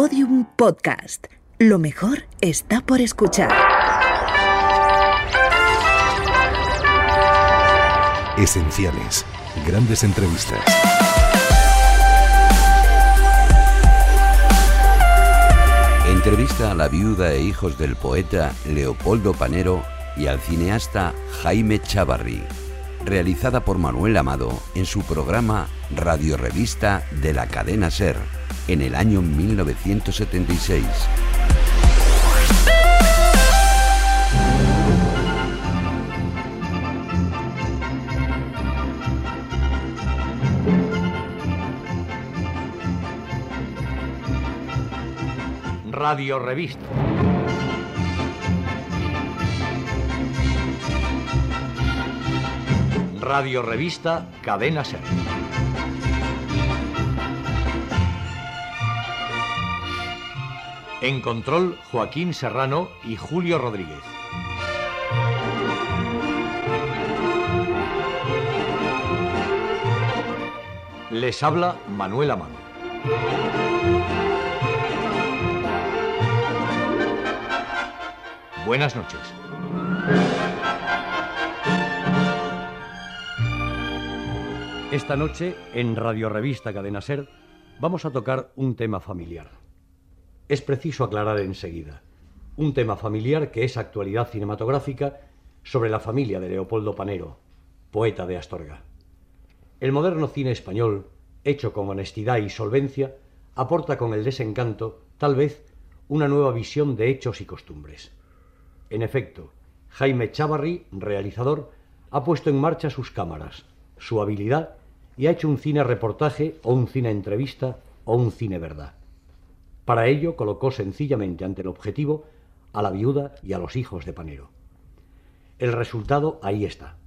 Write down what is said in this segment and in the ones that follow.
Podium Podcast. Lo mejor está por escuchar. Esenciales. Grandes entrevistas. Entrevista a la viuda e hijos del poeta Leopoldo Panero y al cineasta Jaime Chavarri, realizada por Manuel Amado en su programa Radio Revista de la cadena Ser en el año 1976. Radio Revista. Radio Revista Cadena Ser. En control, Joaquín Serrano y Julio Rodríguez. Les habla Manuel Amado. Buenas noches. Esta noche, en Radio Revista Cadena Ser, vamos a tocar un tema familiar. Es preciso aclarar enseguida. Un tema familiar que es actualidad cinematográfica sobre la familia de Leopoldo Panero, poeta de Astorga. El moderno cine español, hecho con honestidad y solvencia, aporta con el desencanto, tal vez, una nueva visión de hechos y costumbres. En efecto, Jaime Chavarri, realizador, ha puesto en marcha sus cámaras, su habilidad y ha hecho un cine reportaje o un cine entrevista o un cine verdad. Para ello colocó sencillamente ante el objetivo a la viuda y a los hijos de Panero. El resultado ahí está.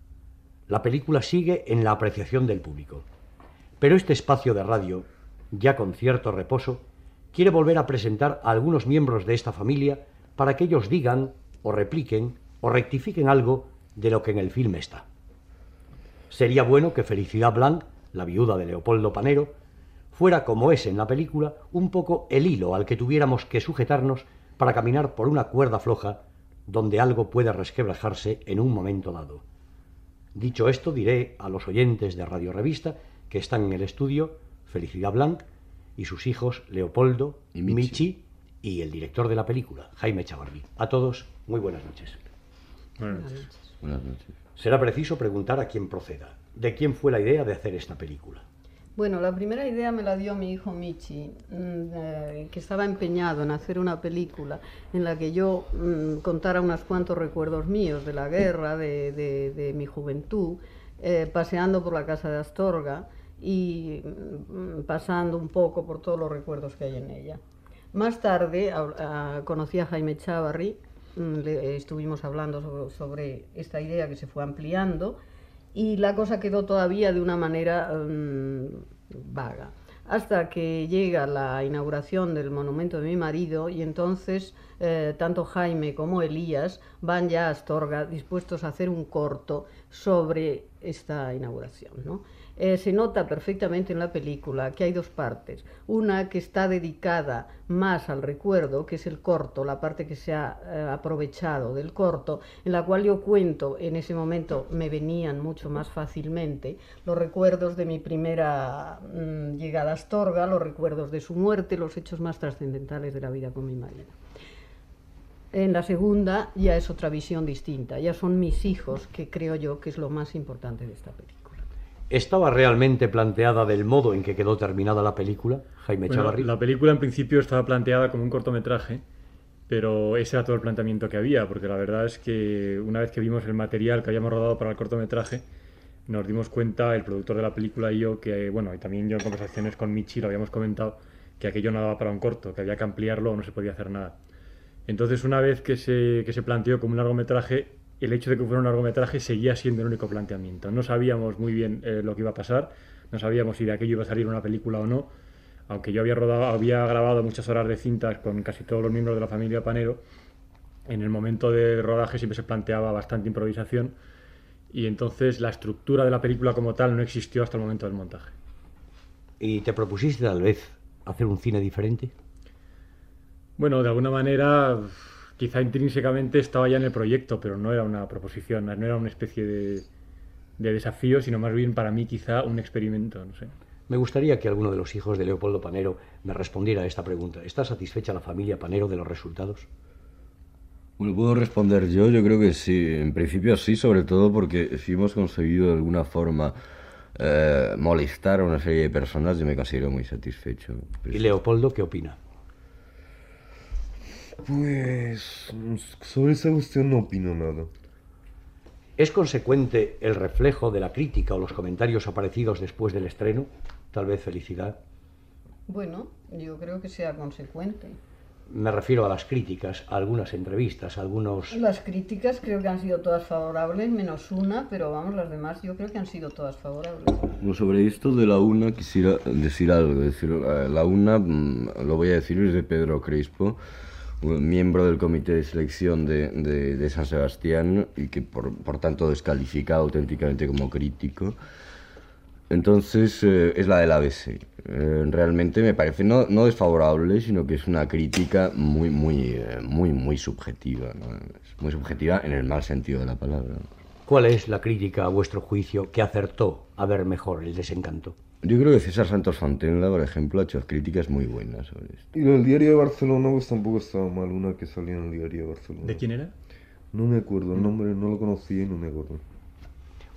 La película sigue en la apreciación del público. Pero este espacio de radio, ya con cierto reposo, quiere volver a presentar a algunos miembros de esta familia para que ellos digan o repliquen o rectifiquen algo de lo que en el filme está. Sería bueno que Felicidad Blanc, la viuda de Leopoldo Panero, fuera como es en la película, un poco el hilo al que tuviéramos que sujetarnos para caminar por una cuerda floja donde algo puede resquebrajarse en un momento dado. Dicho esto, diré a los oyentes de Radio Revista que están en el estudio Felicidad Blanc y sus hijos Leopoldo, Y Michi. Michi y el director de la película, Jaime Chavarri. A todos, muy buenas noches. Buenas noches. Buenas noches. Será preciso preguntar a quién proceda. ¿De quién fue la idea de hacer esta película? Bueno, la primera idea me la dio mi hijo Michi, mm, eh, que estaba empeñado en hacer una película en la que yo mm, contara unos cuantos recuerdos míos de la guerra, de, de- mi juventud, eh, paseando por la casa de Astorga y mm, pasando un poco por todos los recuerdos que hay en ella. Más tarde a- a- conocí a Jaime Chavarri, mm, le- estuvimos hablando sobre esta idea que se fue ampliando y la cosa quedó todavía de una manera mm, vaga. Hasta que llega la inauguración del monumento de mi marido y entonces eh, tanto Jaime como Elías van ya a Astorga dispuestos a hacer un corto sobre esta inauguración. ¿no? Eh, se nota perfectamente en la película que hay dos partes. Una que está dedicada más al recuerdo, que es el corto, la parte que se ha eh, aprovechado del corto, en la cual yo cuento, en ese momento me venían mucho más fácilmente los recuerdos de mi primera mm, llegada a Astorga, los recuerdos de su muerte, los hechos más trascendentales de la vida con mi marido. En la segunda ya es otra visión distinta, ya son mis hijos, que creo yo que es lo más importante de esta película. ¿Estaba realmente planteada del modo en que quedó terminada la película, Jaime Bueno, Chavarri? la película en principio estaba planteada como un cortometraje, pero ese era todo el planteamiento que había, porque la verdad es que una vez que vimos el material que habíamos rodado para el cortometraje, nos dimos cuenta, el productor de la película y yo, que, bueno, y también yo en conversaciones con Michi lo habíamos comentado, que aquello no daba para un corto, que había que ampliarlo o no se podía hacer nada. Entonces, una vez que se, que se planteó como un largometraje, el hecho de que fuera un largometraje seguía siendo el único planteamiento. No sabíamos muy bien eh, lo que iba a pasar, no sabíamos si de aquello iba a salir una película o no, aunque yo había, rodado, había grabado muchas horas de cintas con casi todos los miembros de la familia Panero, en el momento de rodaje siempre se planteaba bastante improvisación y entonces la estructura de la película como tal no existió hasta el momento del montaje. ¿Y te propusiste tal vez hacer un cine diferente? Bueno, de alguna manera, quizá intrínsecamente estaba ya en el proyecto, pero no era una proposición, no era una especie de, de desafío, sino más bien para mí quizá un experimento, no sé. Me gustaría que alguno de los hijos de Leopoldo Panero me respondiera a esta pregunta. ¿Está satisfecha la familia Panero de los resultados? Bueno, puedo responder yo, yo creo que sí, en principio sí, sobre todo porque si hemos conseguido de alguna forma eh, molestar a una serie de personas, yo me considero muy satisfecho. ¿Y Leopoldo qué opina? Pues sobre esa cuestión no opino nada. ¿Es consecuente el reflejo de la crítica o los comentarios aparecidos después del estreno? Tal vez felicidad. Bueno, yo creo que sea consecuente. Me refiero a las críticas, a algunas entrevistas, a algunos... Las críticas creo que han sido todas favorables, menos una, pero vamos, las demás yo creo que han sido todas favorables. Bueno, sobre esto de la UNA quisiera decir algo. Decir, eh, la UNA, mm, lo voy a decir, es de Pedro Crespo, miembro del comité de selección de, de, de San Sebastián y que por, por, tanto descalifica auténticamente como crítico. Entonces eh, es la del ABC. Eh, realmente me parece no, no, desfavorable, sino que es una crítica muy, muy, eh, muy, muy subjetiva. ¿no? Muy subjetiva en el mal sentido de la palabra. ¿Cuál es la crítica a vuestro juicio que acertó a ver mejor el desencanto? Yo creo que César Santos Fontenla, por ejemplo, ha hecho críticas muy buenas sobre esto. Y el diario de Barcelona, pues tampoco estaba mal, una que salía en el diario de Barcelona. ¿De quién era? No me acuerdo, el nombre no lo conocía y no me acuerdo.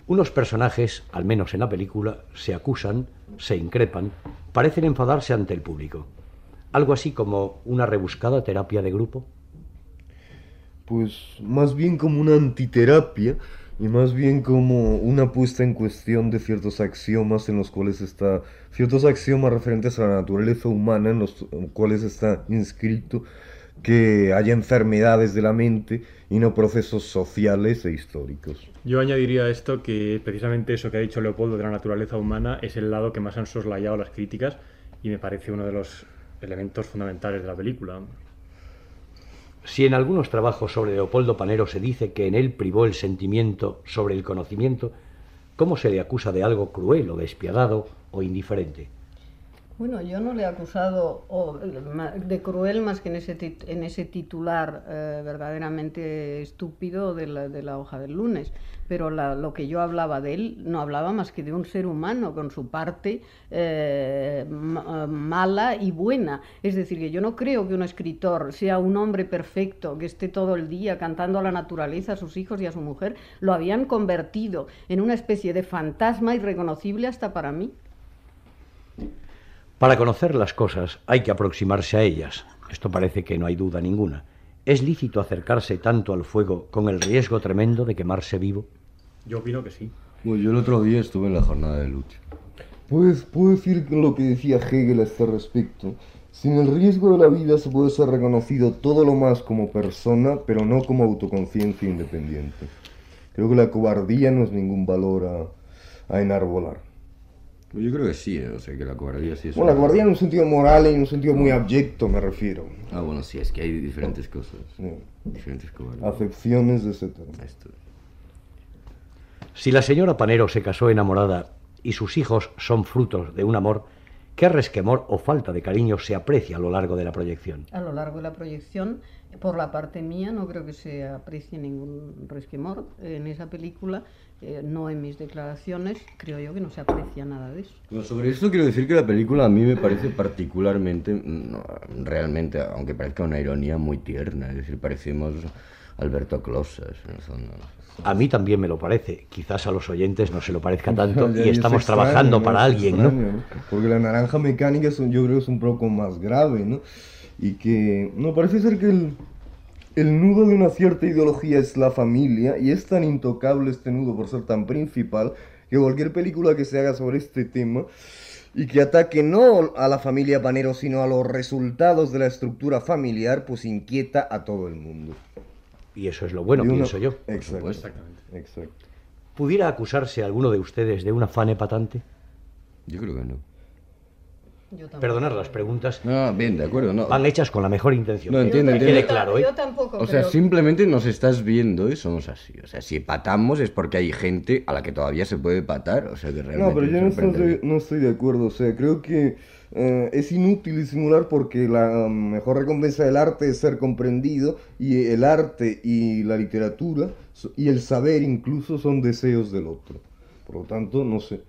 Unos personajes, al menos en la película, se acusan, se increpan, parecen enfadarse ante el público. Algo así como una rebuscada terapia de grupo. Pues más bien como una antiterapia y más bien como una puesta en cuestión de ciertos axiomas en los cuales está, ciertos axiomas referentes a la naturaleza humana en los cuales está inscrito que haya enfermedades de la mente y no procesos sociales e históricos. Yo añadiría a esto que precisamente eso que ha dicho Leopoldo de la naturaleza humana es el lado que más han soslayado las críticas y me parece uno de los elementos fundamentales de la película. Si en algunos trabajos sobre Leopoldo Panero se dice que en él privó el sentimiento sobre el conocimiento, ¿cómo se le acusa de algo cruel o despiadado o indiferente? Bueno, yo no le he acusado de cruel más que en ese, tit en ese titular eh, verdaderamente estúpido de la, de la, hoja del lunes. Pero la, lo que yo hablaba de él no hablaba más que de un ser humano con su parte eh, mala y buena. Es decir, que yo no creo que un escritor sea un hombre perfecto, que esté todo el día cantando a la naturaleza, a sus hijos y a su mujer. Lo habían convertido en una especie de fantasma irreconocible hasta para mí. Para conocer las cosas hay que aproximarse a ellas. Esto parece que no hay duda ninguna. ¿Es lícito acercarse tanto al fuego con el riesgo tremendo de quemarse vivo? Yo opino que sí. Bueno, yo el otro día estuve en la jornada de lucha. Pues puedo decir lo que decía Hegel a este respecto. Sin el riesgo de la vida se puede ser reconocido todo lo más como persona, pero no como autoconciencia independiente. Creo que la cobardía no es ningún valor a, a enarbolar. Yo creo que sí, ¿eh? o sea, que la cobardía sí es... Bueno, la cobardía en un sentido moral y en un sentido muy abyecto, me refiero. Ah, bueno, sí, es que hay diferentes cosas. Sí. Diferentes cobardías. Acepciones de ese tema. Esto. Si la señora Panero se casó enamorada y sus hijos son frutos de un amor, ¿qué resquemor o falta de cariño se aprecia a lo largo de la proyección? A lo largo de la proyección, por la parte mía, no creo que se aprecie ningún resquemor en esa película eh, no en mis declaraciones, creo yo que no se aprecia nada de eso. Bueno, sobre esto quiero decir que la película a mí me parece particularmente, no, realmente, aunque parezca una ironía muy tierna, es decir, parecemos Alberto Closas en el fondo. A mí también me lo parece, quizás a los oyentes no se lo parezca tanto y estamos extraño, trabajando ¿no? para alguien, extraño, ¿no? Porque la naranja mecánica es un, yo creo que es un poco más grave, ¿no? Y que, no, parece ser que el, el nudo de una cierta ideología es la familia y es tan intocable este nudo por ser tan principal que cualquier película que se haga sobre este tema y que ataque no a la familia Panero sino a los resultados de la estructura familiar pues inquieta a todo el mundo. Y eso es lo bueno, uno- pienso yo. Exactamente. exacto. ¿Pudiera acusarse a alguno de ustedes de un afán hepatante? Yo creo que no. Yo creo. las preguntas No, bien, de acuerdo, no. van hechas con la mejor intención. No, entiendo, Que entiendo. quede claro, ¿eh? Yo tampoco O sea, creo. simplemente nos estás viendo y somos así. O sea, si patamos es porque hay gente a la que todavía se puede patar. O sea, que realmente No, pero yo no estoy, no estoy de acuerdo. O sea, creo que eh, es inútil disimular porque la um, mejor recompensa del arte es ser comprendido y el arte y la literatura y el saber incluso son deseos del otro. Por lo tanto, no sé.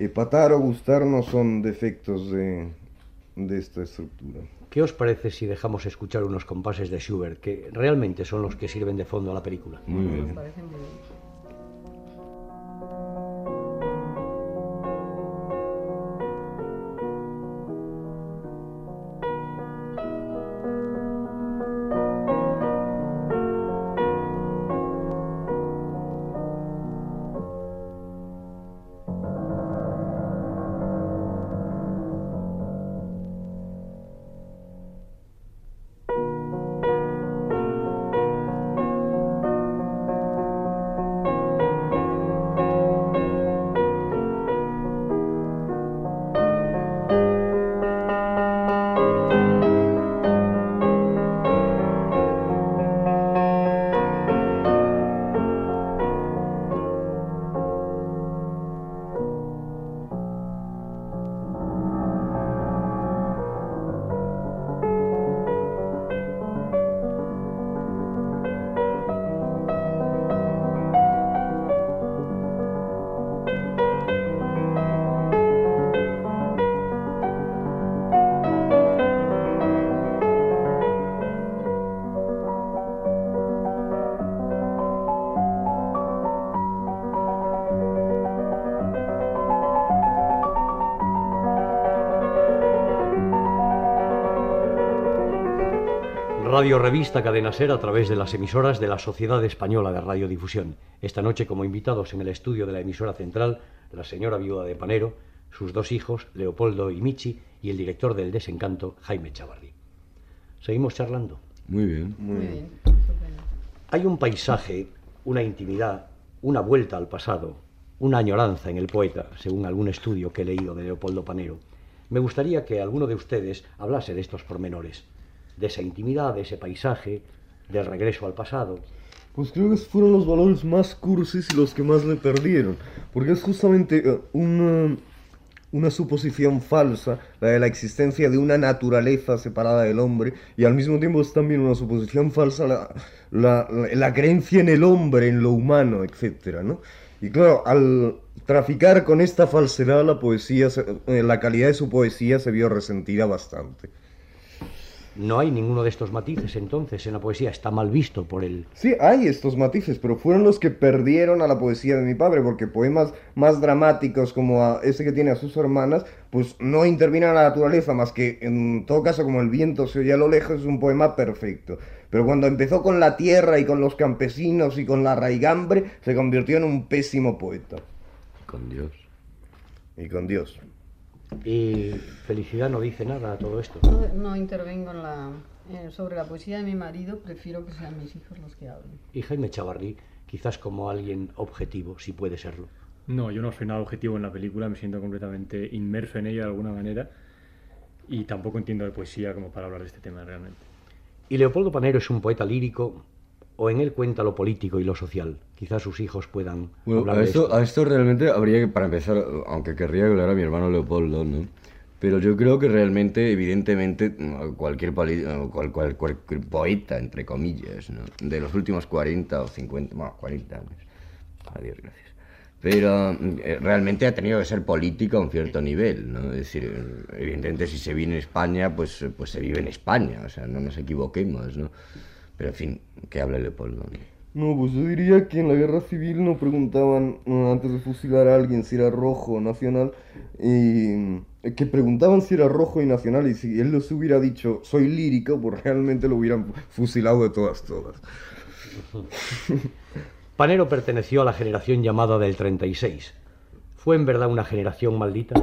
Epatar o gustar no son defectos de, de esta estructura. ¿Qué os parece si dejamos escuchar unos compases de Schubert que realmente son los que sirven de fondo a la película? Muy bien. Radio Revista Cadena Ser a través de las emisoras de la Sociedad Española de Radiodifusión. Esta noche como invitados en el estudio de la emisora central, la señora viuda de Panero, sus dos hijos, Leopoldo y Michi, y el director del Desencanto, Jaime Chavarri. Seguimos charlando. Muy bien. Muy bien. Hay un paisaje, una intimidad, una vuelta al pasado, una añoranza en el poeta, según algún estudio que he leído de Leopoldo Panero. Me gustaría que alguno de ustedes hablase de estos pormenores, de esa intimidad, de ese paisaje, del regreso al pasado. Pues creo que fueron los valores más cursis y los que más le perdieron. Porque es justamente eh, una, una suposición falsa, la de la existencia de una naturaleza separada del hombre, y al mismo tiempo es también una suposición falsa la, la, la- la creencia en el hombre, en lo humano, etc. ¿no? Y claro, al traficar con esta falsedad, la poesía, eh, la calidad de su poesía se vio resentida bastante. No hay ninguno de estos matices entonces en la poesía, está mal visto por el... Sí, hay estos matices, pero fueron los que perdieron a la poesía de mi padre, porque poemas más dramáticos como a ese que tiene a sus hermanas, pues no intervienen a la naturaleza, más que en todo caso como el viento se oye a lo lejos, es un poema perfecto. Pero cuando empezó con la tierra y con los campesinos y con la raigambre, se convirtió en un pésimo poeta. Con Dios. Y con Dios. Y Felicidad no dice nada a todo esto. No, no intervengo en la, eh, sobre la poesía de mi marido, prefiero que sean mis hijos los que hablen. Y Jaime Chavarri, quizás como alguien objetivo, si puede serlo. No, yo no soy nada objetivo en la película, me siento completamente inmerso en ella de alguna manera y tampoco entiendo de poesía como para hablar de este tema realmente. Y Leopoldo Panero es un poeta lírico, o en él cuenta lo político y lo social. Quizás sus hijos puedan Bueno, hablar a de esto, esto. a esto realmente habría que, para empezar, aunque querría hablar a mi hermano Leopoldo, ¿no? Pero yo creo que realmente, evidentemente, cualquier, poli- cual- cual- cualquier poeta, entre comillas, ¿no? de los últimos 40 o 50, bueno, 40 años, adiós, gracias. Pero eh, realmente ha tenido que ser político a un cierto nivel, ¿no? Es decir, eh, evidentemente si se vive en España, pues, eh, pues se vive en España, o sea, no nos equivoquemos, ¿no? Pero en fin, que hable Leopoldo. ¿no? No, pues yo diría que en la guerra civil no preguntaban antes de fusilar a alguien si era rojo o nacional, y eh, que preguntaban si era rojo y nacional, y si él les hubiera dicho soy lírico, pues realmente lo hubieran fusilado de todas, todas. Panero perteneció a la generación llamada del 36. ¿Fue en verdad una generación maldita?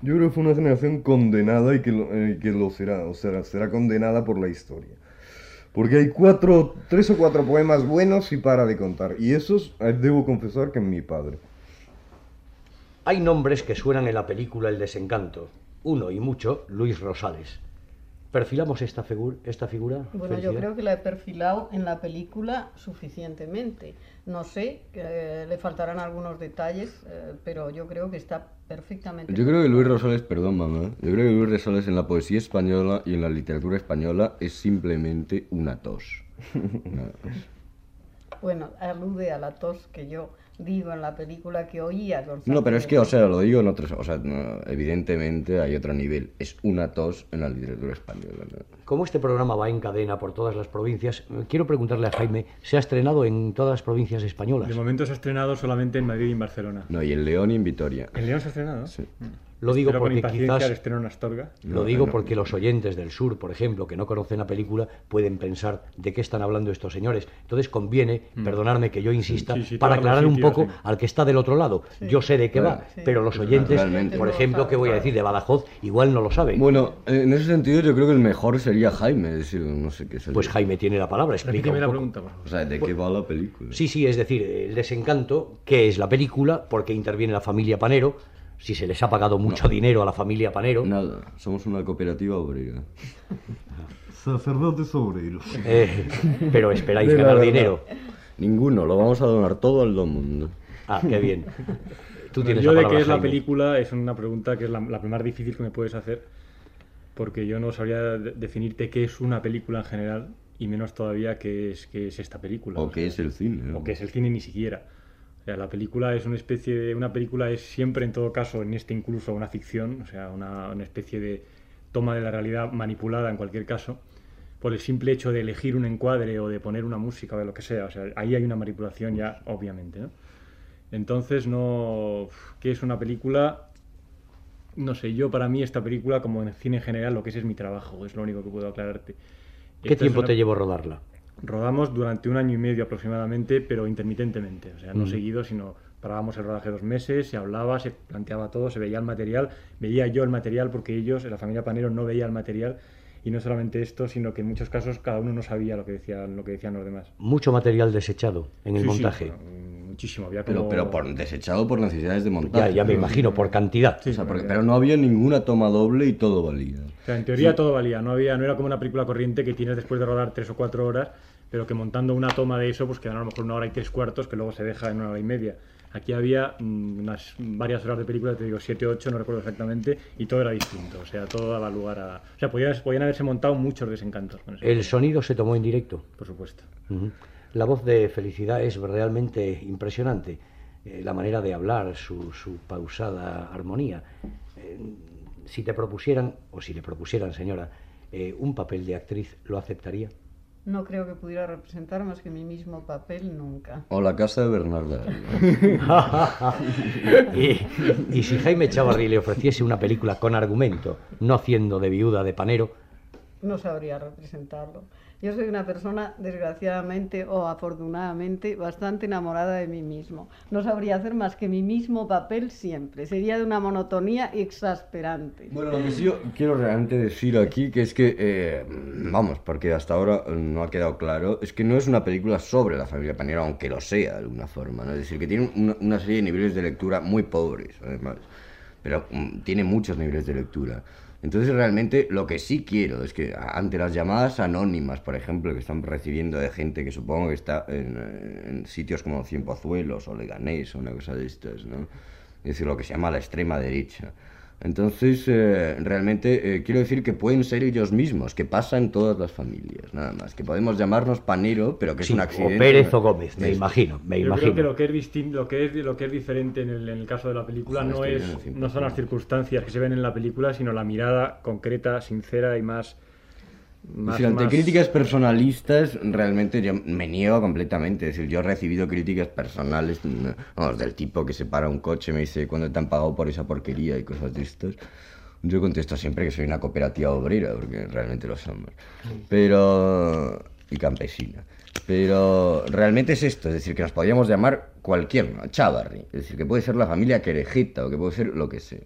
Yo creo que fue una generación condenada y que lo, eh, que lo será, o sea, será condenada por la historia. Porque hay cuatro, tres o cuatro poemas buenos y para de contar. Y esos, eh, debo confesar que es mi padre. Hay nombres que suenan en la película El desencanto. Uno y mucho, Luis Rosales. ¿Perfilamos esta, figu- esta figura? Bueno, yo creo que la he perfilado en la película suficientemente. No sé, eh, le faltarán algunos detalles, eh, pero yo creo que está perfectamente. Yo creo que Luis Rosales, perdón mamá, yo creo que Luis Rosales en la poesía española y en la literatura española es simplemente una tos. Bueno, alude a la tos que yo digo en la película que oía. No, pero es que, o sea, lo digo en otros, o sea, no, evidentemente hay otro nivel. Es una tos en la literatura española. ¿no? Como este programa va en cadena por todas las provincias, quiero preguntarle a Jaime, ¿se ha estrenado en todas las provincias españolas? De momento se ha estrenado solamente en Madrid y en Barcelona. No, y en León y en Vitoria. ¿En León se ha estrenado? Sí. Lo digo porque quizás... Astorga. Lo digo porque los oyentes del sur, por ejemplo, que no conocen la película, pueden pensar de qué están hablando estos señores. Entonces conviene, perdonadme que yo insista, Mm. Sí, sí, para aclarar un poco sí. al que está del otro lado. Yo sé de qué Claro. va, Sí. pero los oyentes, por ejemplo, ¿qué voy a decir? De Badajoz, igual no lo saben. Bueno, en ese sentido yo creo que el mejor sería Jaime, es decir, no sé qué es el- Pues Jaime tiene la palabra, explica un la poco. pregunta. O sea, ¿de qué va la película? Sí, sí, es decir, el desencanto, ¿qué es la película? Porque interviene la familia Panero, si se les ha pagado mucho dinero a la familia Panero. Nada, somos una cooperativa obrera. Sacerdotes obreros. eh, pero esperáis De ganar verdad. dinero. Ninguno, lo vamos a donar todo al mundo. Ah, qué bien. Tú tienes yo de qué es la película es una pregunta que es la, la más difícil que me puedes hacer porque yo no sabría de- definirte qué es una película en general y menos todavía qué es, qué es esta película. O sea, qué es el cine. o qué es el cine ni siquiera. Sea, la película es una especie de... Una película es siempre, en todo caso, en este incluso una ficción, o sea, una, una especie de toma de la realidad manipulada en cualquier caso, por el simple hecho de elegir un encuadre o de poner una música o de lo que sea. O sea, ahí hay una manipulación ya, obviamente, ¿no? Entonces, no... ¿Qué es una película? No sé, yo para mí esta película, como en cine en general, lo que es es mi trabajo, es lo único que puedo aclararte. ¿Qué Esta tiempo una- te llevó rodarla? Rodamos durante un año y medio aproximadamente, pero intermitentemente, o sea, no Mm. seguido, sino parábamos el rodaje dos meses, se hablaba, se planteaba todo, se veía el material, veía yo el material porque ellos, la familia Panero, no veía el material y no solamente esto, sino que en muchos casos cada uno no sabía lo que decían, lo que decían los demás. Mucho material desechado en el Sí, sí, montaje. bueno, muchísimo, había Pero, como... pero por, desechado por necesidades de ya, montaje. ya me imagino, por cantidad. O sea, porque- pero no había ninguna toma doble y todo valía. O sea, en teoría todo valía, no había, no era como una película corriente que tienes después de rodar tres o cuatro horas, pero que montando una toma de eso, pues quedan a lo mejor una hora y tres cuartos, que luego se deja en una hora y media. Aquí había mm, unas varias horas de película, te digo, siete ocho, no recuerdo exactamente, y todo era distinto, o sea, todo daba lugar a... O sea, podían, podían haberse montado muchos desencantos con El sonido se tomó en directo. por supuesto. Ujú. La voz de Felicidad es realmente impresionante. Eh, la manera de hablar, su, su pausada armonía. Eh, si te propusieran, o si le propusieran, señora, eh, un papel de actriz, ¿lo aceptaría? No creo que pudiera representar más que mi mismo papel nunca. O la casa de Bernarda. y, y si Jaime Chavarri le ofreciese una película con argumento, no haciendo de viuda de panero, No sabría representarlo. Yo soy una persona, desgraciadamente o afortunadamente, bastante enamorada de mí mismo. No sabría hacer más que mi mismo papel siempre. Sería de una monotonía exasperante. Bueno, lo que sí yo quiero realmente decir aquí, que es que, eh, vamos, porque hasta ahora eh, no ha quedado claro, es que no es una película sobre la familia Panero, aunque lo sea de alguna forma, ¿no? Es decir, que tiene una, una serie de niveles de lectura muy pobres, además, pero mm, tiene muchos niveles de lectura. Entonces, realmente, lo que sí quiero es que ante las llamadas anónimas, por ejemplo, que están recibiendo de gente que supongo que está en, sitios como Cienpozuelos o Leganés o una cosa de estas, ¿no? Es decir, lo que se llama la extrema derecha. Entonces, eh, realmente eh, quiero decir que pueden ser ellos mismos, que pasa en todas las familias, nada más. Que podemos llamarnos Panero, pero que sí, es un accidente. o Pérez o Gómez, me Es- imagino, me Yo imagino. creo que lo que es distinto, lo que es, lo que es diferente en el, en el caso de la película Ojalá no es, no son las circunstancias que se ven en la película, sino la mirada concreta, sincera y más, más, decir, ante más- críticas personalistas, realmente yo me niego completamente. Es decir, yo he recibido críticas personales, vamos, del tipo que se para un coche y me dice, ¿cuándo te han pagado por esa porquería? y cosas de estas. Yo contesto siempre que soy una cooperativa obrera, porque realmente lo somos. Pero... y campesina. Pero realmente es esto, es decir, que nos podríamos llamar cualquier, ¿no? Chavarri. Es decir, que puede ser la familia Querejeta o que puede ser lo que sea.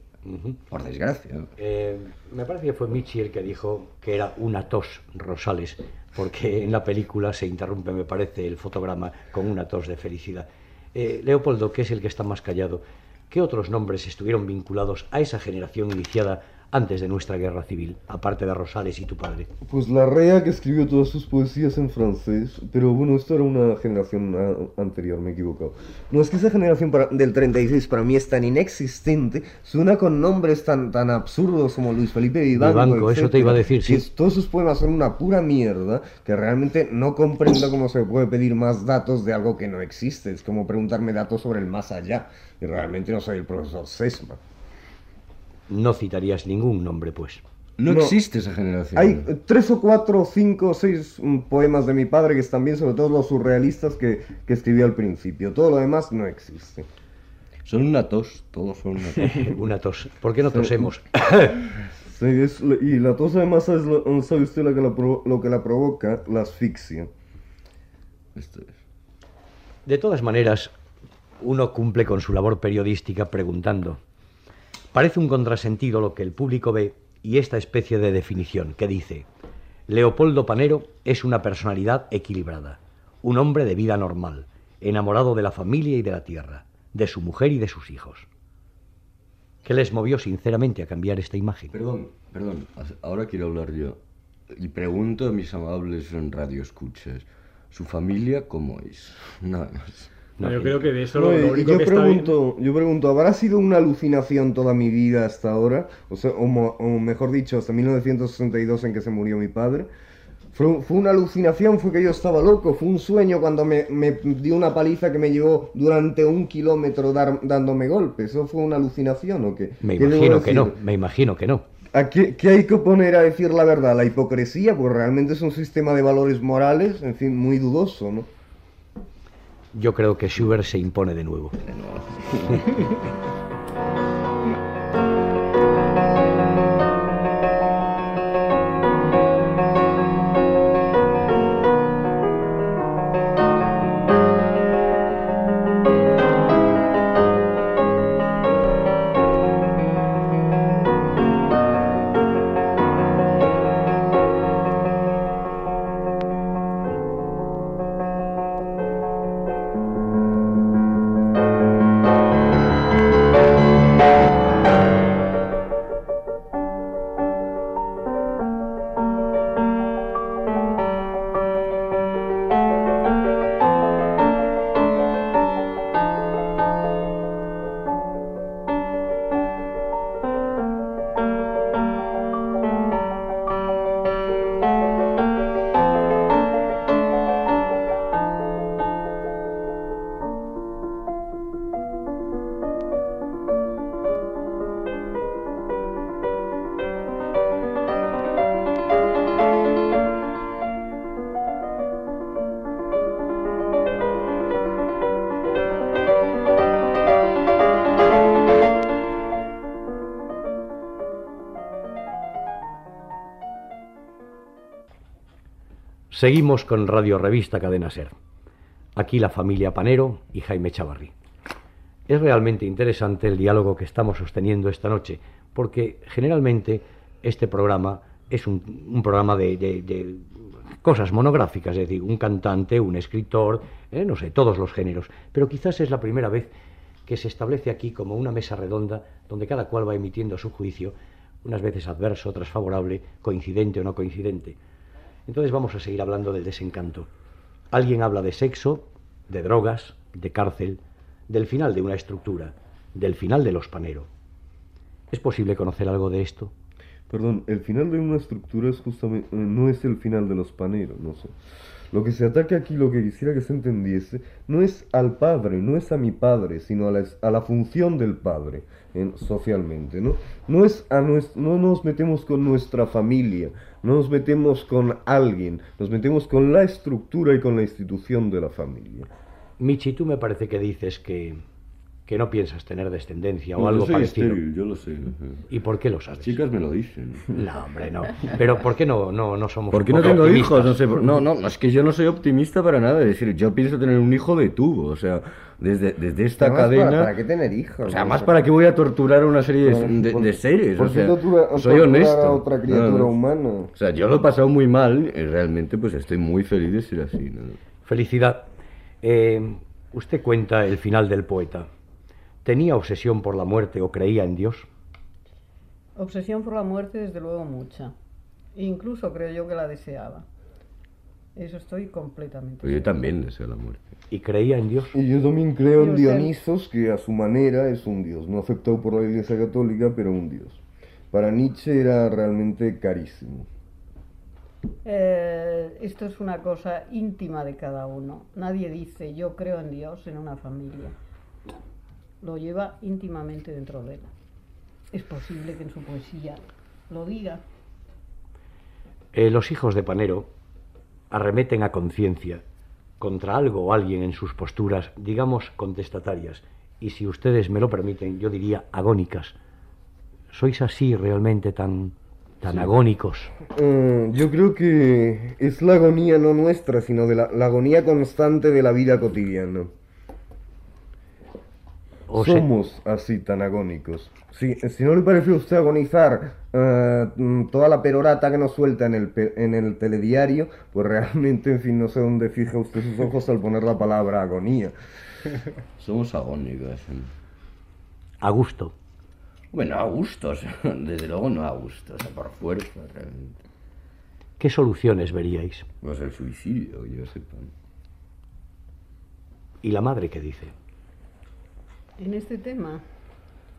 Por desgracia. Eh, me parece que fue Michi el que dijo que era una tos Rosales, porque en la película se interrumpe, me parece, el fotograma con una tos de felicidad. Eh, Leopoldo, que es el que está más callado, ¿qué otros nombres estuvieron vinculados a esa generación iniciada antes de nuestra guerra civil, aparte de Rosales y tu padre? Pues la Rea que escribió todas sus poesías en francés, pero bueno, esto era una generación anterior, me he equivocado. No, es que esa generación para- del 36 para mí es tan inexistente, suena con nombres tan, tan absurdos como Luis Felipe Vivanco, Vivanco, eso te iba a decir, sí. todos sus poemas son una pura mierda, que realmente no comprendo cómo se puede pedir más datos de algo que no existe. Es como preguntarme datos sobre el más allá, y realmente no soy el profesor Sesma. No citarías ningún nombre, pues. No, No. existe esa generación. Hay tres o cuatro, cinco o seis mm, poemas de mi padre que están bien, sobre todo los surrealistas que, que escribió al principio. Todo lo demás no existe. Son una tos, todos son una tos. Una tos. ¿Por qué no tosemos? Sí, es lo- y la tos además es lo- sabe usted lo que la, pro- lo que la provoca, la asfixia. Esto es. De todas maneras, uno cumple con su labor periodística preguntando. Parece un contrasentido lo que el público ve y esta especie de definición que dice, Leopoldo Panero es una personalidad equilibrada, un hombre de vida normal, enamorado de la familia y de la tierra, de su mujer y de sus hijos. ¿Qué les movió sinceramente a cambiar esta imagen? Perdón, perdón, ahora quiero hablar yo. Y pregunto a mis amables en radio escuchas, ¿su familia cómo es? Nada más. No, yo creo que de eso No, lo, lo y único yo que está bien- pregunto, yo pregunto, ¿habrá sido una alucinación toda mi vida hasta ahora? O, sea, o, mo- o mejor dicho, hasta 1962 en que se murió mi padre. Fue, fue una alucinación, fue que yo estaba loco, fue un sueño cuando me, me dio una paliza que me llevó durante un kilómetro dar- dándome golpes. ¿Eso fue una alucinación o qué? Me ¿Qué imagino que no, me imagino que no. ¿A qué, qué hay que poner a decir la verdad? ¿La hipocresía? Pues realmente es un sistema de valores morales, en fin, muy dudoso, ¿no? Yo creo que Schubert se impone de nuevo. Seguimos con Radio Revista Cadena Ser. Aquí la familia Panero y Jaime Chavarri. Es realmente interesante el diálogo que estamos sosteniendo esta noche, porque generalmente este programa es un, programa de cosas monográficas, es decir, un cantante, un escritor, eh, no sé, todos los géneros. Pero quizás es la primera vez que se establece aquí como una mesa redonda donde cada cual va emitiendo su juicio, unas veces adverso, otras favorable, coincidente o no coincidente. Entonces vamos a seguir hablando del desencanto. Alguien habla de sexo, de drogas, de cárcel, del final de una estructura, del final de los Panero. ¿Es posible conocer algo de esto? Perdón, el final de una estructura es justamente, eh, no es el final de los paneros, no sé. Lo que se ataca aquí, lo que quisiera que se entendiese, no es al padre, no es a mi padre, sino a la, a la función del padre en- socialmente, ¿no? No, es a nues- no nos metemos con nuestra familia, no nos metemos con alguien, nos metemos con la estructura y con la institución de la familia. Michi, tú me parece que dices que, que no piensas tener descendencia o No, algo yo soy parecido. estéril, yo lo sé. ¿Y por qué lo Las sabes? chicas me lo dicen. No, hombre, no. Pero ¿por qué no, no, no somos ¿Por qué no tengo optimistas? hijos? No, sé, no, no, no, es que yo no soy optimista para nada. Es decir, yo pienso tener un hijo de tubo. O sea, desde, desde esta Además, cadena. ¿para, para qué tener hijos? O sea, más para qué voy a torturar a una serie de, de- de seres. por O sea, qué tortura- soy honesto. a otra criatura No, no. humana. O sea, yo lo he pasado muy mal y realmente pues estoy muy feliz de ser así. ¿no? Felicidad. Eh, usted cuenta el final del poeta, ¿Tenía obsesión por la muerte o creía en Dios? Obsesión por la muerte, desde luego, mucha. Incluso creo yo que la deseaba. Eso estoy completamente. Pues yo también deseo la muerte. ¿Y creía en Dios? Y yo también creo en. Dionisos, que a su manera es un dios, no aceptado por la Iglesia Católica, pero un dios. Para Nietzsche era realmente carísimo. Eh, esto es una cosa íntima de cada uno. Nadie dice yo creo en Dios en una familia. Lo lleva íntimamente dentro de él. Es posible que en su poesía lo diga. Eh, los hijos de Panero arremeten a conciencia contra algo o alguien en sus posturas, digamos, contestatarias, y si ustedes me lo permiten, yo diría agónicas. ¿Sois así realmente tan, tan agónicos? Eh, yo creo que es la agonía no nuestra, sino de la, la agonía constante de la vida cotidiana. O se- Somos así tan agónicos. Si, si no le parece a usted agonizar eh, mm, toda la perorata que nos suelta en el, en el telediario, pues realmente, en fin, no sé dónde fija usted sus ojos al poner la palabra agonía. Somos agónicos. ¿eh? a gusto. Bueno, a gusto, o sea, desde luego no a gusto, o sea, por fuerza, realmente. ¿Qué soluciones veríais? Pues el suicidio, yo sepa. ¿Y la madre qué dice? En este tema,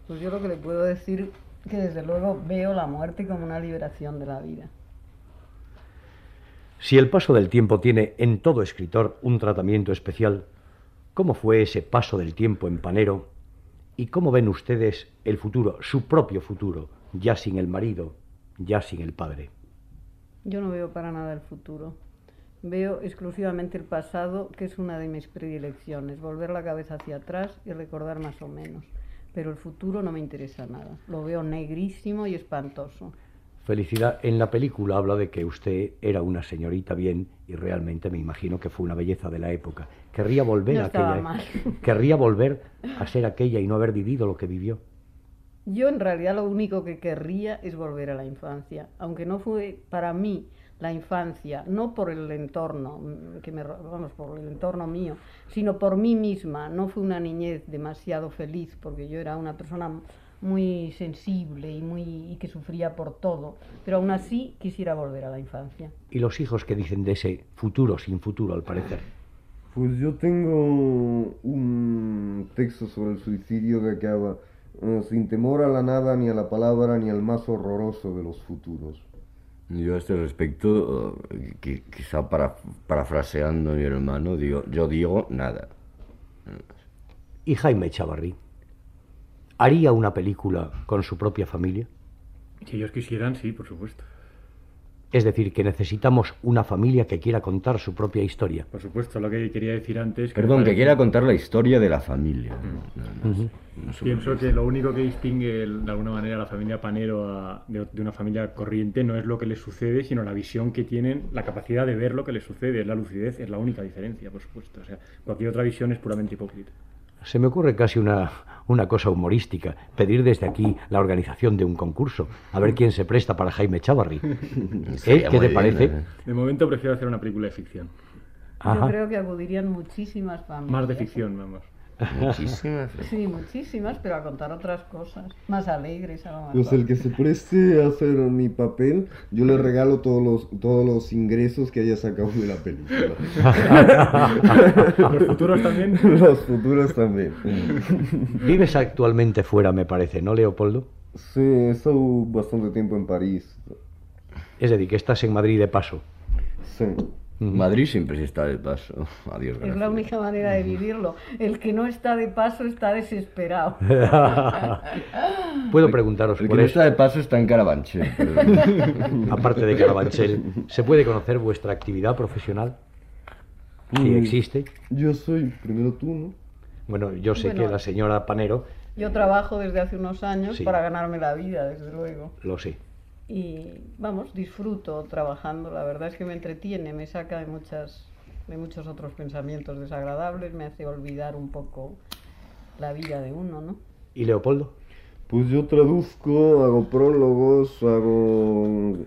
pues yo lo que le puedo decir que desde luego veo la muerte como una liberación de la vida. Si el paso del tiempo tiene en todo escritor un tratamiento especial, ¿cómo fue ese paso del tiempo en Panero? ¿Y cómo ven ustedes el futuro, su propio futuro, ya sin el marido, ya sin el padre? Yo no veo para nada el futuro. Veo exclusivamente el pasado, que es una de mis predilecciones, volver la cabeza hacia atrás y recordar más o menos. Pero el futuro no me interesa nada. Lo veo negrísimo y espantoso. Felicidad, en la película habla de que usted era una señorita bien y realmente me imagino que fue una belleza de la época. Querría volver No a aquella mal. querría volver a ser aquella y no haber vivido lo que vivió. Yo en realidad lo único que querría es volver a la infancia, aunque no fue para mí la infancia, no por el entorno, mm, que me, vamos, por el entorno mío, sino por mí misma. No fue una niñez demasiado feliz, porque yo era una persona muy sensible y, muy, y que sufría por todo, pero aún así quisiera volver a la infancia. Y los hijos que dicen de ese futuro sin futuro, al parecer. Pues yo tengo un texto sobre el suicidio que acaba eh, sin temor a la nada, ni a la palabra, ni al más horroroso de los futuros. Yo a este respecto, qui- quizá para, parafraseando a mi hermano, digo, yo digo nada. ¿Y Jaime Chavarrí? ¿Haría una película con su propia familia? Si ellos quisieran, sí, por supuesto. Es decir, que necesitamos una familia que quiera contar su propia historia. Por supuesto, lo que quería decir antes. Perdón, que quiera contar la historia de la familia. No, no, no, no se Pienso que lo único que distingue el- de alguna manera a la familia Panero a- de, de una familia corriente no es lo que les sucede, sino la visión que tienen, la capacidad de ver lo que les sucede, es la lucidez, es la única diferencia, por supuesto. O sea, cualquier otra visión es puramente hipócrita. Se me ocurre casi una, una cosa humorística, pedir desde aquí la organización de un concurso, a ver quién se presta para Jaime Chavarri. ¿Eh? ¿Qué te bien, parece? ¿eh? De momento prefiero hacer una película de ficción. Ajá. Yo creo que acudirían muchísimas familias. Más de ficción, vamos. Muchísimas. Sí, muchísimas, pero a contar otras cosas, más alegres a lo mejor. Pues el que se preste a hacer mi papel, yo le regalo todos los, todos los ingresos que haya sacado de la película. Los futuros también. los futuros también. Vives actualmente fuera, me parece, ¿no, Leopoldo? Sí, he estado bastante tiempo en París. Es decir, que estás en Madrid de paso. Sí. Madrid siempre se está de paso. Adiós, Es la única manera de vivirlo. El que no está de paso está desesperado. Puedo preguntaros El que por no está de paso está en Carabanchel. pero- aparte de Carabanchel, ¿se puede conocer vuestra actividad profesional? Si Mm. existe. Yo soy, primero tú, ¿no? Bueno, yo sé Bueno. que la señora Panero, Yo trabajo desde hace unos años Sí. para ganarme la vida, desde luego. lo sé. Y vamos, disfruto trabajando. La verdad es que me entretiene, me saca de muchas de muchos otros pensamientos desagradables, me hace olvidar un poco la vida de uno, ¿no? ¿Y Leopoldo? Pues yo traduzco, hago prólogos, hago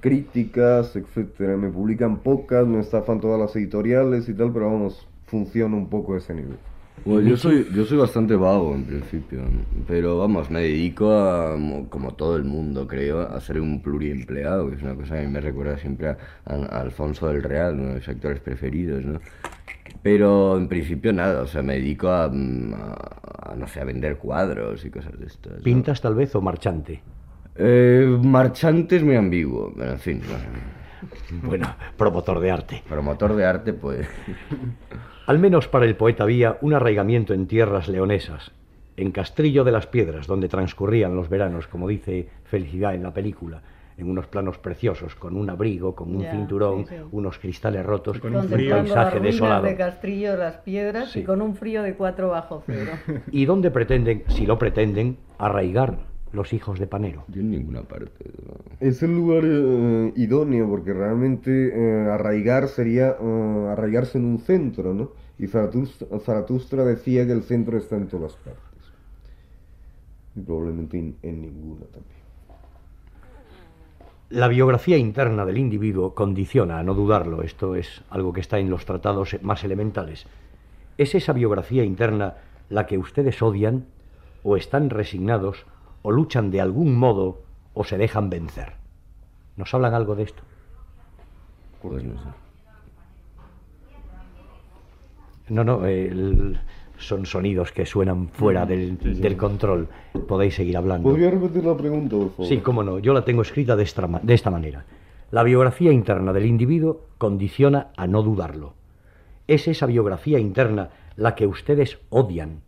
críticas, etcétera. Me publican pocas, me estafan todas las editoriales y tal, pero vamos, funciona un poco a ese nivel. Bueno, yo soy, yo soy bastante vago en principio, pero vamos, me dedico a, como todo el mundo creo, a ser un pluriempleado, que es una cosa que a mí me recuerda siempre a, a Alfonso del Real, uno de mis actores preferidos, ¿no? Pero en principio nada, o sea, me dedico a, a- a, no sé, a vender cuadros y cosas de estas. ¿no? ¿Pintas tal vez o marchante? Eh, marchante es muy ambiguo, pero en fin, no. Bueno, promotor de arte. promotor de arte, pues... Al menos para el poeta había un arraigamiento en tierras leonesas, en Castrillo de las Piedras, donde transcurrían los veranos, como dice Felicidad en la película, en unos planos preciosos, con un abrigo, con un Ya, cinturón, sí, sí. unos cristales rotos, Con un frío. Paisaje desolado. de Castrillo de las Piedras Sí. y con un frío de 4 bajo cero. ¿Y dónde pretenden, si lo pretenden, arraigar los hijos de Panero? Yo en ninguna parte. ¿no? Es el lugar eh, idóneo porque realmente eh, arraigar sería eh, arraigarse en un centro, ¿no? Y Zaratustra, Zaratustra decía que el centro está en todas partes. Y probablemente en, en ninguna también. La biografía interna del individuo condiciona, a no dudarlo, esto es algo que está en los tratados más elementales. ¿Es esa biografía interna la que ustedes odian, o están resignados, o luchan de algún modo, o se dejan vencer? ¿Nos hablan algo de esto? Pues no sé. No, no, el- son sonidos que suenan fuera del, sí, sí. del control. Podéis seguir hablando. ¿Podría repetir la pregunta, por favor? Sí, cómo no. Yo la tengo escrita de esta, ma- de esta manera. La biografía interna del individuo condiciona a no dudarlo. ¿Es esa biografía interna la que ustedes odian,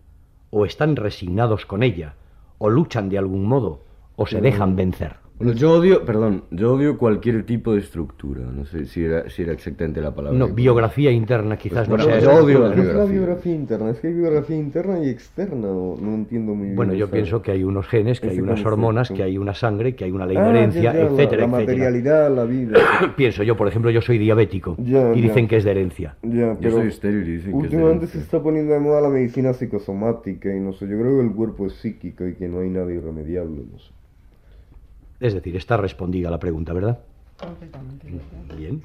o están resignados con ella, o luchan de algún modo, o se dejan vencer? Bueno, yo odio, perdón, yo odio cualquier tipo de estructura. No sé si era, si era exactamente la palabra. No, biografía interna quizás Pues no sea... yo odio la ¿Qué es la biografía. biografía interna? Es que hay biografía interna y externa, o no entiendo muy bien. Bueno, yo pienso que hay unos genes, que hay unas concepto. hormonas, que hay una sangre, que hay una ley de Ah, ya, herencia, ya, la- etcétera, la, etcétera. materialidad, la vida. Pienso yo, por ejemplo, yo soy diabético Ya, y dicen ya. que es de herencia. Ya, Yo pero soy estéril y dicen que es de últimamente se herencia. está poniendo de moda la medicina psicosomática y no sé, yo creo que el cuerpo es psíquico y que no hay nada irremediable, no sé. Es decir, está respondida la pregunta, ¿verdad? Completamente. Bien.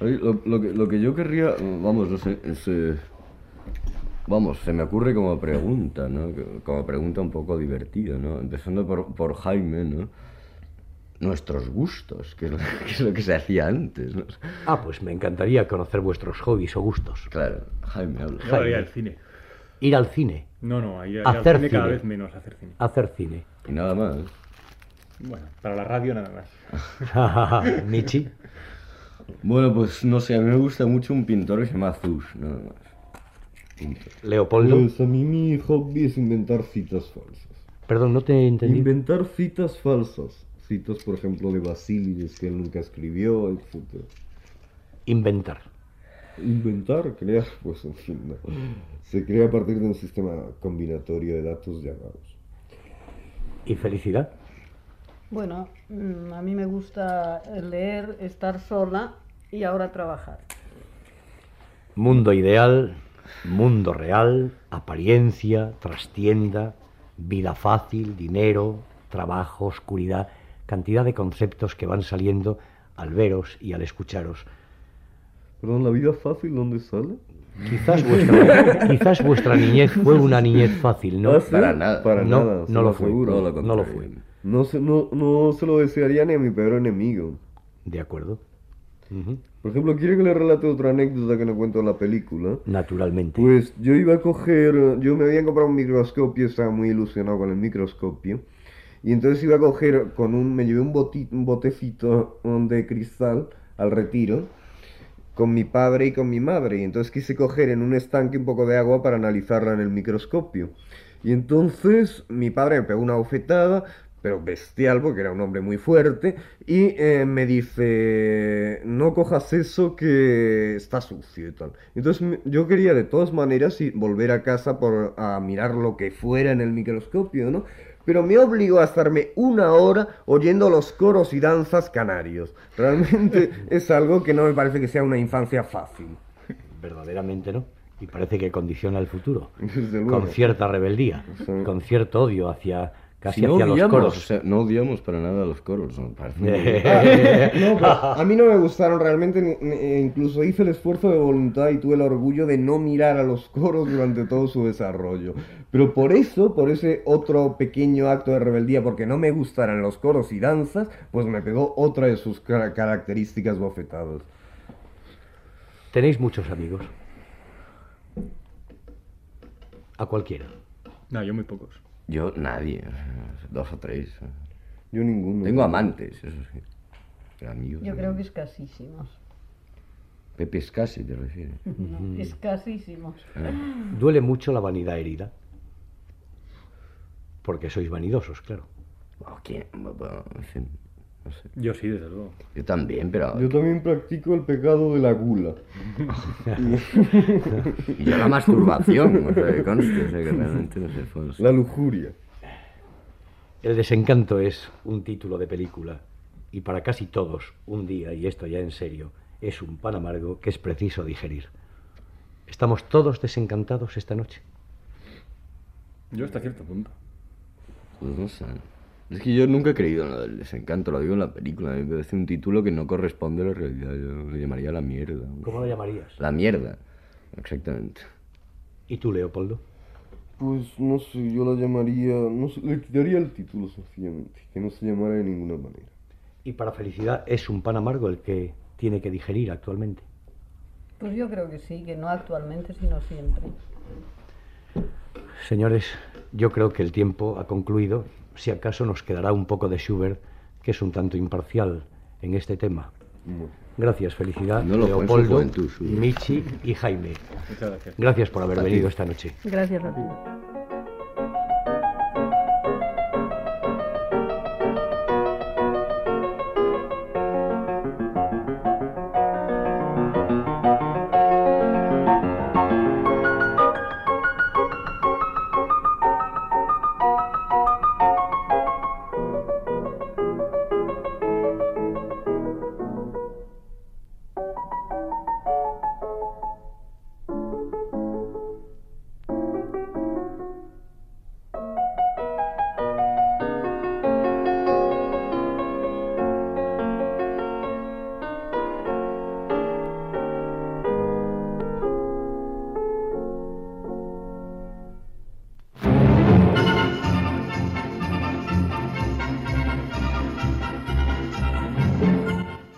Oye, Lo, lo que, lo que yo querría, vamos, no sé, es, eh, vamos, se me ocurre como pregunta, ¿no? Como pregunta un poco divertida, ¿no? Empezando por, por Jaime, ¿no? Nuestros gustos, que es, lo, que es lo que se hacía antes, ¿no? Ah, pues me encantaría conocer vuestros hobbies o gustos. Claro, Jaime habla. Yo hablaría del cine. Ir al cine, No, no, ir, ir Hacer al cine cada cine. vez menos hacer cine. hacer cine. Y nada más. Bueno, para la radio nada más. Michi, Bueno, pues no sé, a mí me gusta mucho un pintor que se llama Zush, nada más. Leopoldo. Pues a mí mi hobby es inventar citas falsas. Perdón, no te he entendido. Inventar citas falsas. Citas, por ejemplo, de Basílides que él nunca escribió, etc. Inventar. Inventar, crear, pues en fin, no. Se crea a partir de un sistema combinatorio de datos llamados. ¿Y felicidad? Bueno, mm, a mí me gusta leer, estar sola y ahora trabajar. Mundo ideal, mundo real, apariencia, trastienda, vida fácil, dinero, trabajo, oscuridad, cantidad de conceptos que van saliendo al veros y al escucharos. Perdón, ¿la vida fácil dónde sale? Quizás vuestra, quizás vuestra niñez fue una niñez fácil, ¿no? ¿Ah, sí? Para nada. Para No, nada, se no lo fue. lo No lo fue. No se, no, no se lo desearía ni a mi peor enemigo. De acuerdo. Por ejemplo, ¿quiere que le relate otra anécdota que no cuento en la película? Naturalmente. Pues yo iba a coger, yo me había comprado un microscopio, estaba muy ilusionado con el microscopio. Y entonces iba a coger con un, me llevé un, boti- un botecito de cristal al retiro con mi padre y con mi madre. Y entonces quise coger en un estanque un poco de agua para analizarla en el microscopio. Y entonces mi padre me pegó una bofetada, pero bestial, porque era un hombre muy fuerte, y eh, me dice, no cojas eso que está sucio y tal. Entonces yo quería de todas maneras volver a casa por, a mirar lo que fuera en el microscopio, ¿no? Pero me obligó a estarme una hora oyendo los coros y danzas canarios. Realmente es algo que no me parece que sea una infancia fácil. Verdaderamente no. Y parece que condiciona el futuro. Con cierta rebeldía, Sí. con cierto odio hacia casi Si no hacia los odiamos, coros. o sea, no odiamos para nada los coros. Ah, no, pero a mí no me gustaron realmente, e incluso hice el esfuerzo de voluntad y tuve el orgullo de no mirar a los coros durante todo su desarrollo. Pero por eso, por ese otro pequeño acto de rebeldía, porque no me gustaran los coros y danzas, pues me pegó otra de sus cara- características bofetadas. Tenéis muchos amigos. A cualquiera. No, yo muy pocos. Yo, nadie. Dos o tres. Yo ninguno. Tengo amantes, eso sí. Pero amigos. Yo no. creo que escasísimos. Pepe Escasi, te refieres. No, escasísimos. Duele mucho la vanidad herida. Porque sois vanidosos, claro. Quién, bueno, en fin, no sé. Yo sí, desde luego. Yo también, pero. Yo también practico el pecado de la gula. Y yo la masturbación, o sea, que conste, o sea, que realmente no sé. fue- La lujuria. El desencanto es un título de película. Y para casi todos, un día, y esto ya en serio, es un pan amargo que es preciso digerir. ¿Estamos todos desencantados esta noche? Yo hasta cierto punto. Pues no sé. Es que yo nunca he creído en lo del desencanto, lo digo en la película. A mí me parece un título que no corresponde a la realidad. Yo le llamaría la mierda. ¿Cómo lo llamarías? La mierda, exactamente. ¿Y tú, Leopoldo? Pues no sé, yo la llamaría. No sé, le quitaría el título sencillamente. Que no se llamara de ninguna manera. Y para felicidad es un pan amargo el que tiene que digerir actualmente. Pues yo creo que sí, que no actualmente, sino siempre. Señores, yo creo que el tiempo ha concluido. Si acaso nos quedará un poco de Schubert, que es un tanto imparcial en este tema. Gracias, felicidad, No Leopoldo, juventud. Michi y Jaime. Gracias. Gracias por haber venido esta noche. Gracias a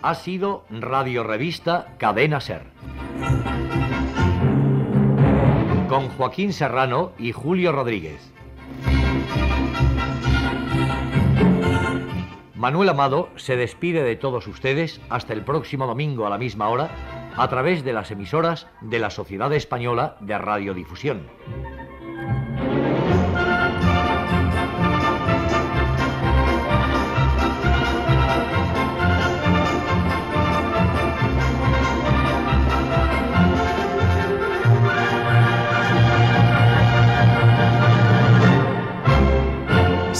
Ha sido Radio Revista Cadena Ser. Con Joaquín Serrano y Julio Rodríguez. Manuel Amado se despide de todos ustedes hasta el próximo domingo a la misma hora a través de las emisoras de la Sociedad Española de Radiodifusión.